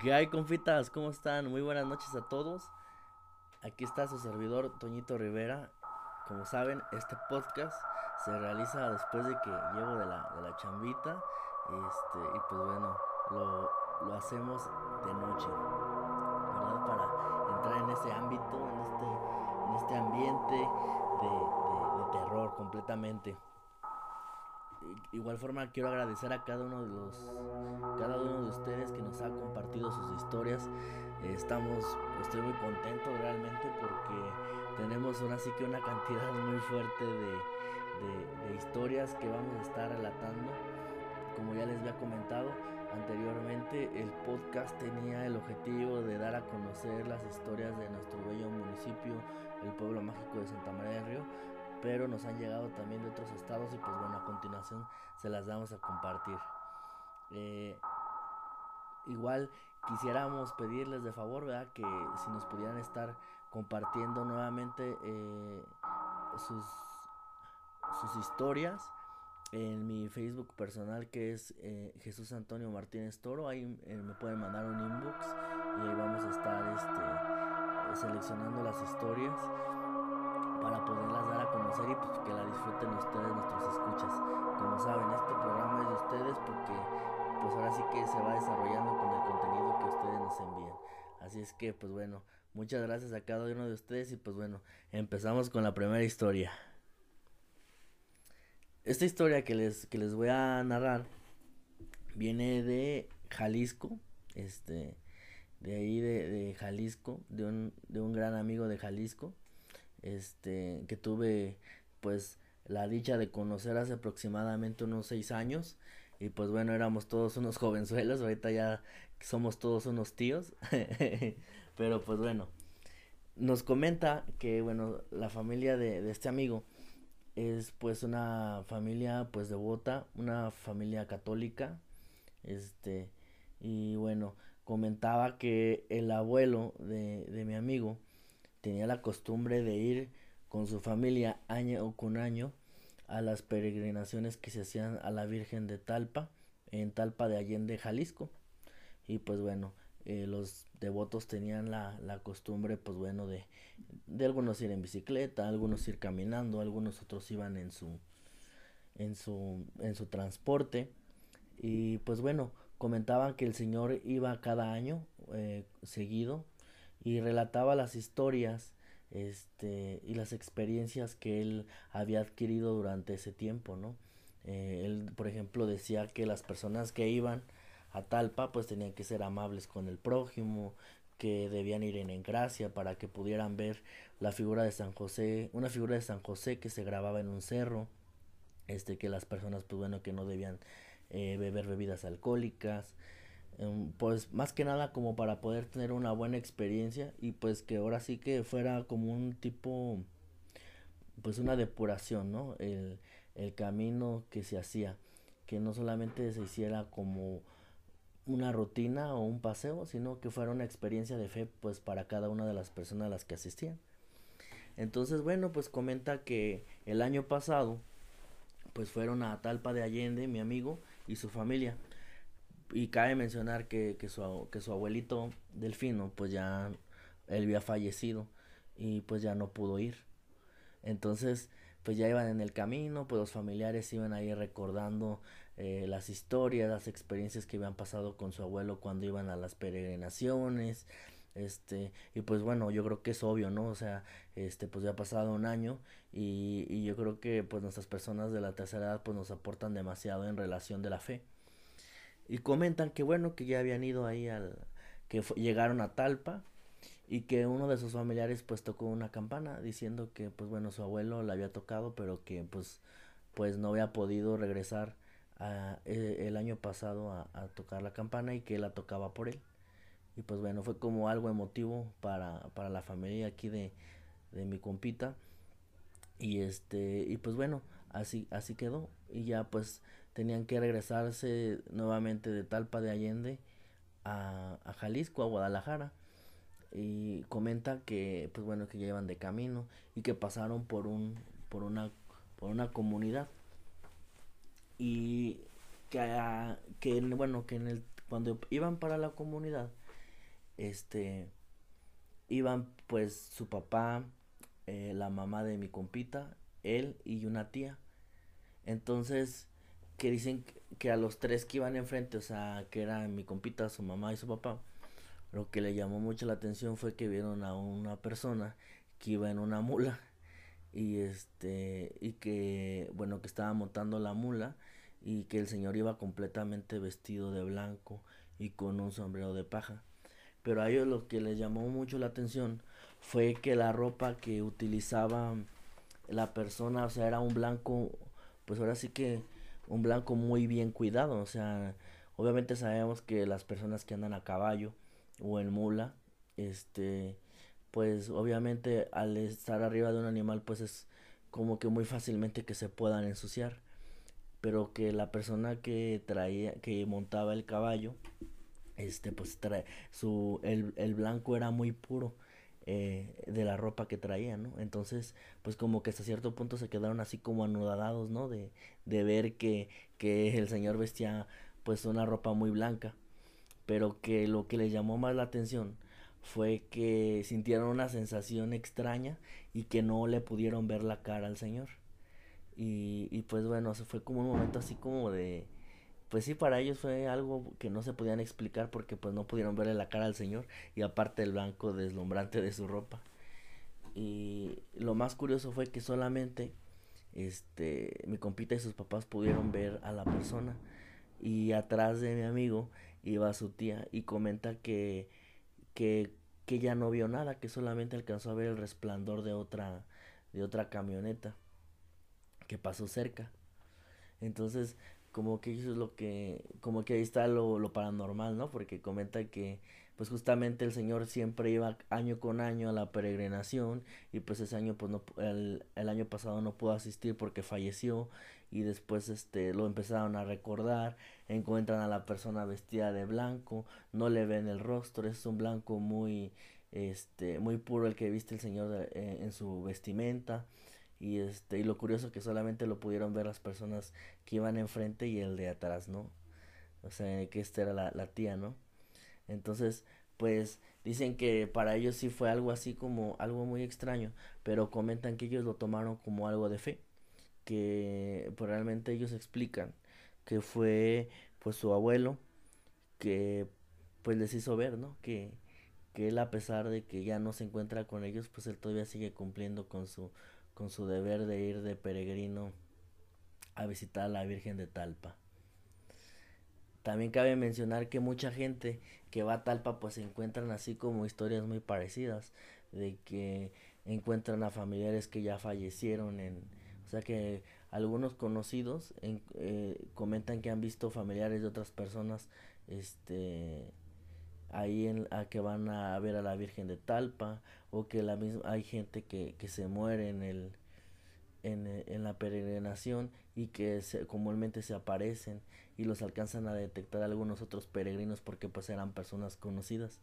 ¿Qué hay, confitas? ¿Cómo están? Muy buenas noches a todos. Aquí está su servidor, Toñito Rivera. Como saben, este podcast se realiza después de que llego de la, de la chambita. Este, y pues bueno, lo, lo hacemos de noche, ¿verdad? Para entrar en ese ámbito, en este, en este ambiente de, terror completamente. Igual forma quiero agradecer a cada uno de los cada uno de ustedes que nos ha compartido sus historias. Estamos estoy muy contento realmente porque tenemos ahora sí que una cantidad muy fuerte de, de- de historias que vamos a estar relatando. Como ya les había comentado anteriormente, el podcast tenía el objetivo de dar a conocer las historias de nuestro bello municipio, el pueblo mágico de Santa María del Río, pero nos han llegado también de otros estados y pues bueno, a continuación se las vamos a compartir. Eh, igual quisiéramos pedirles de favor, ¿verdad? Que si nos pudieran estar compartiendo nuevamente eh, sus, sus historias en mi Facebook personal que es eh, Jesús Antonio Martínez Toro. Ahí me pueden mandar un inbox y ahí vamos a estar este, seleccionando las historias para poderlas dar a conocer y pues que la disfruten ustedes, nuestros escuchas. Como saben, este programa es de ustedes porque pues ahora sí que se va desarrollando con el contenido que ustedes nos envían. Así es que pues bueno, muchas gracias a cada uno de ustedes y pues bueno, empezamos con la primera historia. Esta historia que les, que les voy a narrar viene de Jalisco, este, de ahí de, de Jalisco, de un, de un gran amigo de Jalisco, este, que tuve pues la dicha de conocer hace aproximadamente unos seis años. Y pues bueno, éramos todos unos jovenzuelos, ahorita ya somos todos unos tíos. Pero pues bueno, nos comenta que bueno, la familia de, de este amigo es pues una familia pues devota, una familia católica. Este, y bueno, comentaba que el abuelo de, de mi amigo tenía la costumbre de ir con su familia año con año a las peregrinaciones que se hacían a la Virgen de Talpa, en Talpa de Allende, Jalisco. Y pues bueno, eh, los devotos tenían la, la costumbre, pues bueno, de, de algunos ir en bicicleta, algunos ir caminando, algunos otros iban en su, en su, en su transporte. Y pues bueno, comentaban que el Señor iba cada año eh, seguido y relataba las historias este y las experiencias que él había adquirido durante ese tiempo, ¿no? Eh, él, por ejemplo, decía que las personas que iban a Talpa pues tenían que ser amables con el prójimo, que debían ir en, gracia para que pudieran ver la figura de San José, una figura de San José que se grababa en un cerro, este que las personas pues bueno que no debían eh, beber bebidas alcohólicas, pues más que nada como para poder tener una buena experiencia y pues que ahora sí que fuera como un tipo pues una depuración, ¿no? El, el camino que se hacía, que no solamente se hiciera como una rutina o un paseo, sino que fuera una experiencia de fe pues para cada una de las personas a las que asistían. Entonces, bueno, pues comenta que el año pasado pues fueron a Talpa de Allende, mi amigo, y su familia. Y cabe mencionar que, que, su, que su abuelito Delfino, pues ya él había fallecido y pues ya no pudo ir. Entonces, pues ya iban en el camino, pues los familiares iban ahí recordando eh, las historias, las experiencias que habían pasado con su abuelo cuando iban a las peregrinaciones. Este, y pues bueno, yo creo que es obvio, ¿no? O sea, este, pues ya ha pasado un año y, y yo creo que pues nuestras personas de la tercera edad pues nos aportan demasiado en relación de la fe. Y comentan que bueno, que ya habían ido ahí al, que llegaron a Talpa y que uno de sus familiares pues tocó una campana diciendo que pues bueno, su abuelo la había tocado, pero que pues pues no había podido regresar a, eh, el año pasado a, a tocar la campana y que él la tocaba por él. Y pues bueno, fue como algo emotivo para, para la familia aquí de, de mi compita. Y este, y pues bueno, así, así quedó. Y ya pues tenían que regresarse nuevamente de Talpa de Allende a, Jalisco, a Guadalajara. Y comenta que, pues bueno, que ya iban de camino y que pasaron por un, por una, por una comunidad. Y que, que bueno, que en el, cuando iban para la comunidad, este, iban pues su papá, eh, la mamá de mi compita, él y una tía. Entonces, que dicen que a los tres que iban enfrente, o sea, que eran mi compita, su mamá y su papá, lo que le llamó mucho la atención fue que vieron a una persona que iba en una mula y este y que bueno que estaba montando la mula y que el señor iba completamente vestido de blanco y con un sombrero de paja. Pero a ellos lo que les llamó mucho la atención fue que la ropa que utilizaba la persona, o sea, era un blanco, pues ahora sí que un blanco muy bien cuidado, o sea, obviamente sabemos que las personas que andan a caballo o en mula, este, pues obviamente al estar arriba de un animal, pues es como que muy fácilmente que se puedan ensuciar, pero que la persona que traía, que montaba el caballo, este, pues trae, su, el, el blanco era muy puro, eh, de la ropa que traían, ¿no? Entonces, pues como que hasta cierto punto se quedaron así como anudadados, ¿no? De, de ver que, que el señor vestía pues una ropa muy blanca, pero que lo que les llamó más la atención fue que sintieron una sensación extraña y que no le pudieron ver la cara al señor. Y, y pues bueno, se fue como un momento así como de, pues sí, para ellos fue algo que no se podían explicar porque pues no pudieron verle la cara al señor y aparte el blanco deslumbrante de su ropa. Y lo más curioso fue que solamente este mi compita y sus papás pudieron ver a la persona y atrás de mi amigo iba su tía y comenta que que que ya no vio nada, que solamente alcanzó a ver el resplandor de otra de otra camioneta que pasó cerca. Entonces, como que eso es lo que, como que ahí está lo, lo paranormal, ¿no? Porque comenta que pues justamente el señor siempre iba año con año a la peregrinación y pues ese año pues no el, el, año pasado no pudo asistir porque falleció y después este lo empezaron a recordar encuentran a la persona vestida de blanco no le ven el rostro es un blanco muy este muy puro el que viste el señor eh, en su vestimenta y este y lo curioso que solamente lo pudieron ver las personas que iban enfrente y el de atrás no o sea que esta era la, la tía no entonces pues dicen que para ellos sí fue algo así como algo muy extraño pero comentan que ellos lo tomaron como algo de fe que pues realmente ellos explican que fue pues su abuelo que pues les hizo ver no que que él a pesar de que ya no se encuentra con ellos pues él todavía sigue cumpliendo con su con su deber de ir de peregrino a visitar a la Virgen de Talpa. También cabe mencionar que mucha gente que va a Talpa pues se encuentran así como historias muy parecidas, de que encuentran a familiares que ya fallecieron en, o sea que algunos conocidos en, eh, comentan que han visto familiares de otras personas, este, ahí en, a que van a ver a la Virgen de Talpa o que la misma hay gente que, que se muere en el en, en la peregrinación y que se, comúnmente se aparecen y los alcanzan a detectar algunos otros peregrinos porque pues eran personas conocidas.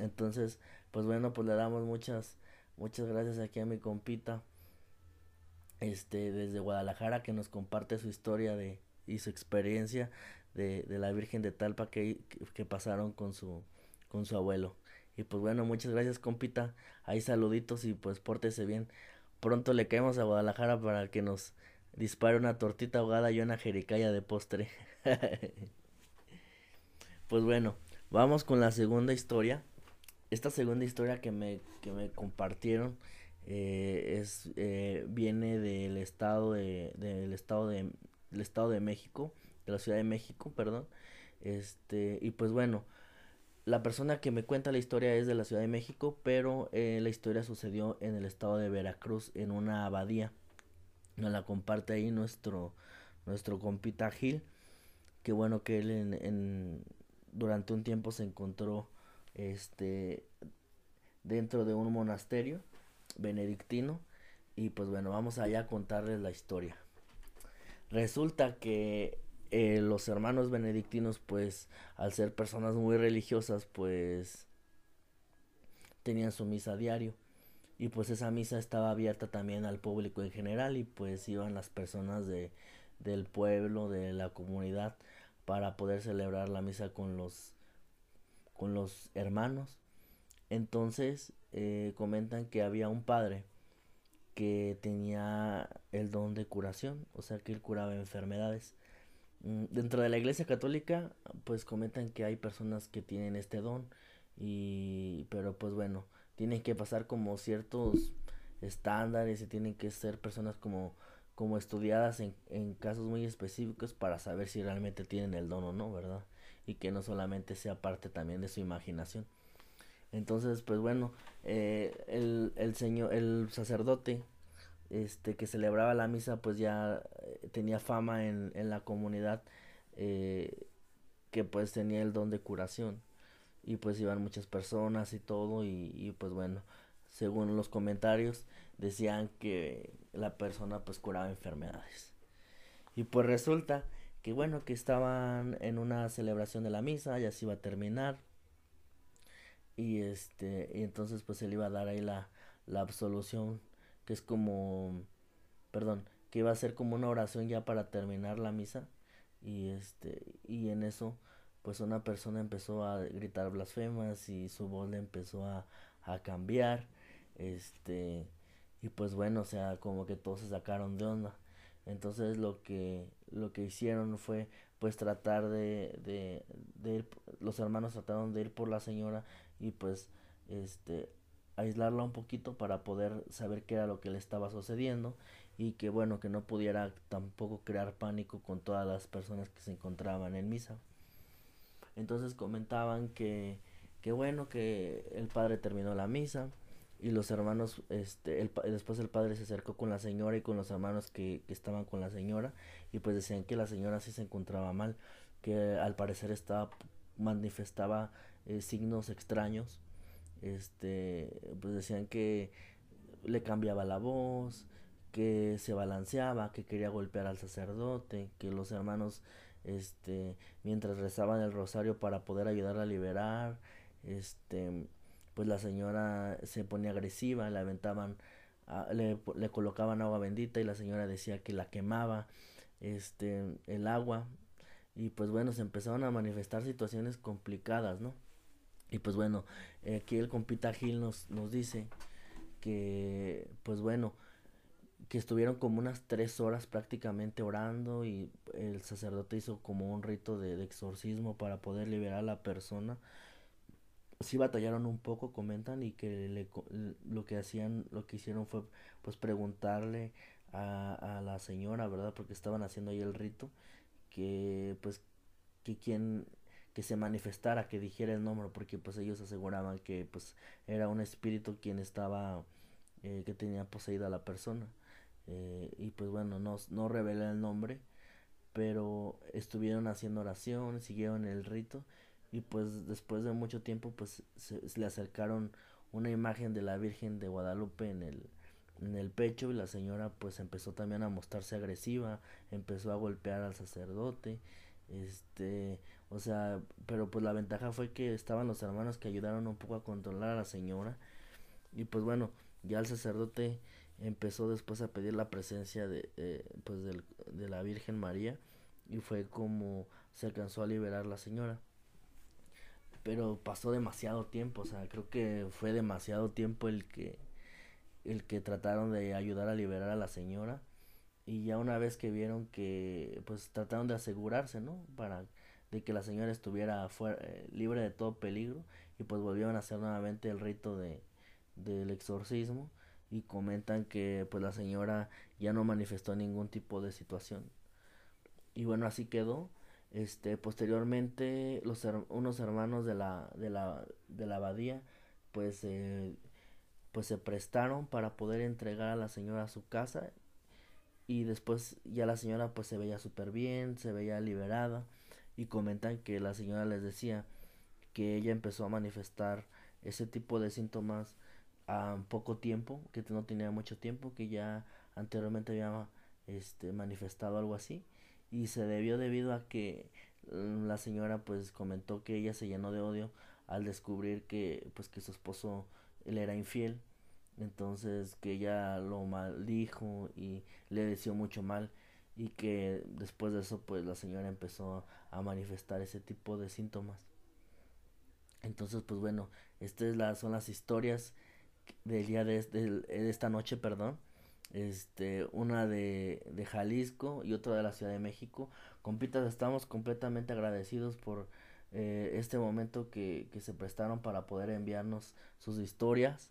Entonces pues bueno pues le damos muchas muchas gracias aquí a mi compita este desde Guadalajara que nos comparte su historia de y su experiencia de, de la Virgen de Talpa que, que pasaron con su con su abuelo. Y pues bueno, muchas gracias compita. Ahí saluditos y pues pórtese bien. Pronto le caemos a Guadalajara para que nos dispare una tortita ahogada y una jericaya de postre. pues bueno, vamos con la segunda historia. Esta segunda historia que me, que me compartieron eh, es eh, viene del estado de del estado de del estado de México, de la Ciudad de México, perdón. Este, y pues bueno, la persona que me cuenta la historia es de la Ciudad de México, pero eh, la historia sucedió en el estado de Veracruz, en una abadía. Nos la comparte ahí nuestro, nuestro compita Gil, que bueno que él en, en, durante un tiempo se encontró este dentro de un monasterio benedictino y pues bueno vamos allá a contarles la historia resulta que eh, los hermanos benedictinos pues al ser personas muy religiosas pues tenían su misa diario. Y pues esa misa estaba abierta también al público en general y pues iban las personas de del pueblo de la comunidad para poder celebrar la misa con los con los hermanos. Entonces eh, comentan que había un padre que tenía el don de curación o sea que él curaba enfermedades dentro de la iglesia católica pues comentan que hay personas que tienen este don y pero pues bueno tienen que pasar como ciertos estándares y tienen que ser personas como como estudiadas en, en casos muy específicos para saber si realmente tienen el don o no, ¿verdad? Y que no solamente sea parte también de su imaginación. Entonces, pues bueno, eh, el, el señor, el sacerdote, este, que celebraba la misa, pues ya eh, tenía fama en, en la comunidad, eh, que pues tenía el don de curación. Y pues iban muchas personas y todo, y, y pues bueno, según los comentarios, decían que la persona pues curaba enfermedades. Y pues resulta que bueno, que estaban en una celebración de la misa, ya se iba a terminar. Y este, y entonces pues él iba a dar ahí la, la absolución, que es como, perdón, que iba a ser como una oración ya para terminar la misa. Y este, y en eso, pues una persona empezó a gritar blasfemas y su voz le empezó a, a cambiar. Este, y pues bueno, o sea, como que todos se sacaron de onda. Entonces lo que, lo que hicieron fue pues tratar de, de, de ir, los hermanos trataron de ir por la señora y pues este aislarla un poquito para poder saber qué era lo que le estaba sucediendo y que bueno que no pudiera tampoco crear pánico con todas las personas que se encontraban en misa. Entonces comentaban que que bueno que el padre terminó la misa y los hermanos, este, el, después el padre se acercó con la señora y con los hermanos que, que, estaban con la señora y pues decían que la señora sí se encontraba mal, que al parecer estaba, manifestaba eh, signos extraños, este, pues decían que le cambiaba la voz, que se balanceaba, que quería golpear al sacerdote, que los hermanos, este, mientras rezaban el rosario para poder ayudar a liberar, este, pues la señora se ponía agresiva, le aventaban, a, le, le, colocaban agua bendita y la señora decía que la quemaba, este, el agua, y pues bueno, se empezaron a manifestar situaciones complicadas, ¿no? Y pues bueno, eh, aquí el compita Gil nos, nos dice que, pues bueno, que estuvieron como unas tres horas prácticamente orando y el sacerdote hizo como un rito de, exorcismo para poder liberar a la persona sí batallaron un poco, comentan, y que le, lo que hacían, lo que hicieron fue pues preguntarle a, a la señora, ¿verdad? Porque estaban haciendo ahí el rito, que pues que quien que se manifestara, que dijera el nombre, porque pues ellos aseguraban que pues era un espíritu quien estaba, eh, que tenía poseída la persona. Eh, y pues bueno, no, no revelé el nombre, pero estuvieron haciendo oración, siguieron el rito y pues después de mucho tiempo pues se, le acercaron una imagen de la Virgen de Guadalupe en el en el pecho y la señora pues empezó también a mostrarse agresiva, empezó a golpear al sacerdote, este, o sea, pero pues la ventaja fue que estaban los hermanos que ayudaron un poco a controlar a la señora. Y pues bueno, ya el sacerdote empezó después a pedir la presencia de eh, pues del, de la Virgen María. Y fue como se alcanzó a liberar la señora. Pero pasó demasiado tiempo, o sea, creo que fue demasiado tiempo el que el que trataron de ayudar a liberar a la señora y ya una vez que vieron que pues trataron de asegurarse, ¿no? Para de que la señora estuviera fuera, eh, libre de todo peligro y pues volvieron a hacer nuevamente el rito de del exorcismo y comentan que pues la señora ya no manifestó ningún tipo de situación. Y bueno, así quedó este, posteriormente, los unos hermanos de la, de la, de la abadía, pues, eh, pues se prestaron para poder entregar a la señora a su casa y después ya la señora pues se veía súper bien, se veía liberada y comentan que la señora les decía que ella empezó a manifestar ese tipo de síntomas a poco tiempo, que no tenía mucho tiempo, que ya anteriormente había este, manifestado algo así y se debió debido a que la señora pues comentó que ella se llenó de odio al descubrir que pues que su esposo él era infiel entonces que ella lo maldijo y le deseó mucho mal y que después de eso pues la señora empezó a manifestar ese tipo de síntomas. Entonces pues bueno, estas son las historias del día de, de esta noche, perdón este, una de, de Jalisco y otra de la Ciudad de México. Compitas, estamos completamente agradecidos por eh, este momento que, que, se prestaron para poder enviarnos sus historias.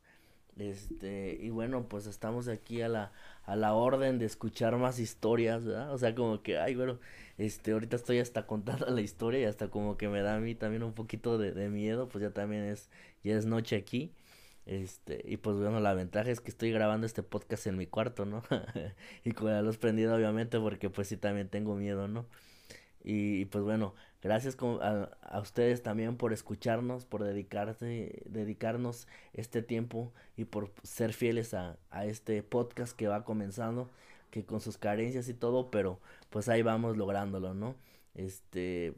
Este, y bueno, pues estamos aquí a la, a la orden de escuchar más historias, ¿verdad? O sea, como que, ay, bueno, este, ahorita estoy hasta contando la historia y hasta como que me da a mí también un poquito de, de miedo, pues ya también es, ya es noche aquí. Este, y pues bueno, la ventaja es que estoy grabando este podcast en mi cuarto, ¿no? y con la luz prendida, obviamente, porque pues sí también tengo miedo, ¿no? Y, pues bueno, gracias a, a, ustedes también por escucharnos, por dedicarse, dedicarnos este tiempo y por ser fieles a, a este podcast que va comenzando, que con sus carencias y todo, pero pues ahí vamos lográndolo, ¿no? Este,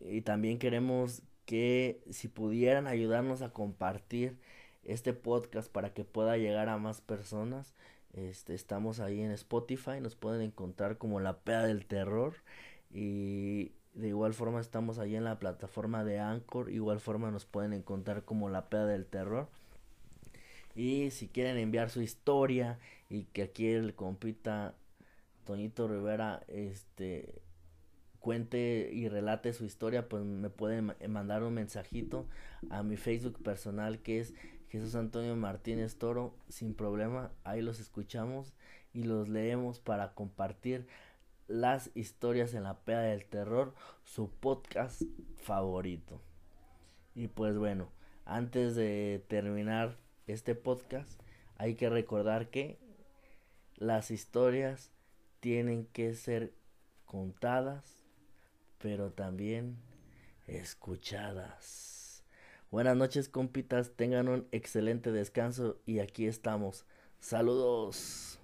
y también queremos que si pudieran ayudarnos a compartir este podcast para que pueda llegar a más personas. Este, estamos ahí en Spotify, nos pueden encontrar como la peda del terror y de igual forma estamos ahí en la plataforma de Anchor, igual forma nos pueden encontrar como la peda del terror. Y si quieren enviar su historia y que aquí el compita Toñito Rivera este cuente y relate su historia, pues me pueden mandar un mensajito a mi Facebook personal que es Jesús Antonio Martínez Toro, sin problema, ahí los escuchamos y los leemos para compartir las historias en la peda del terror, su podcast favorito. Y pues bueno, antes de terminar este podcast, hay que recordar que las historias tienen que ser contadas, pero también escuchadas. Buenas noches, compitas. Tengan un excelente descanso y aquí estamos. Saludos.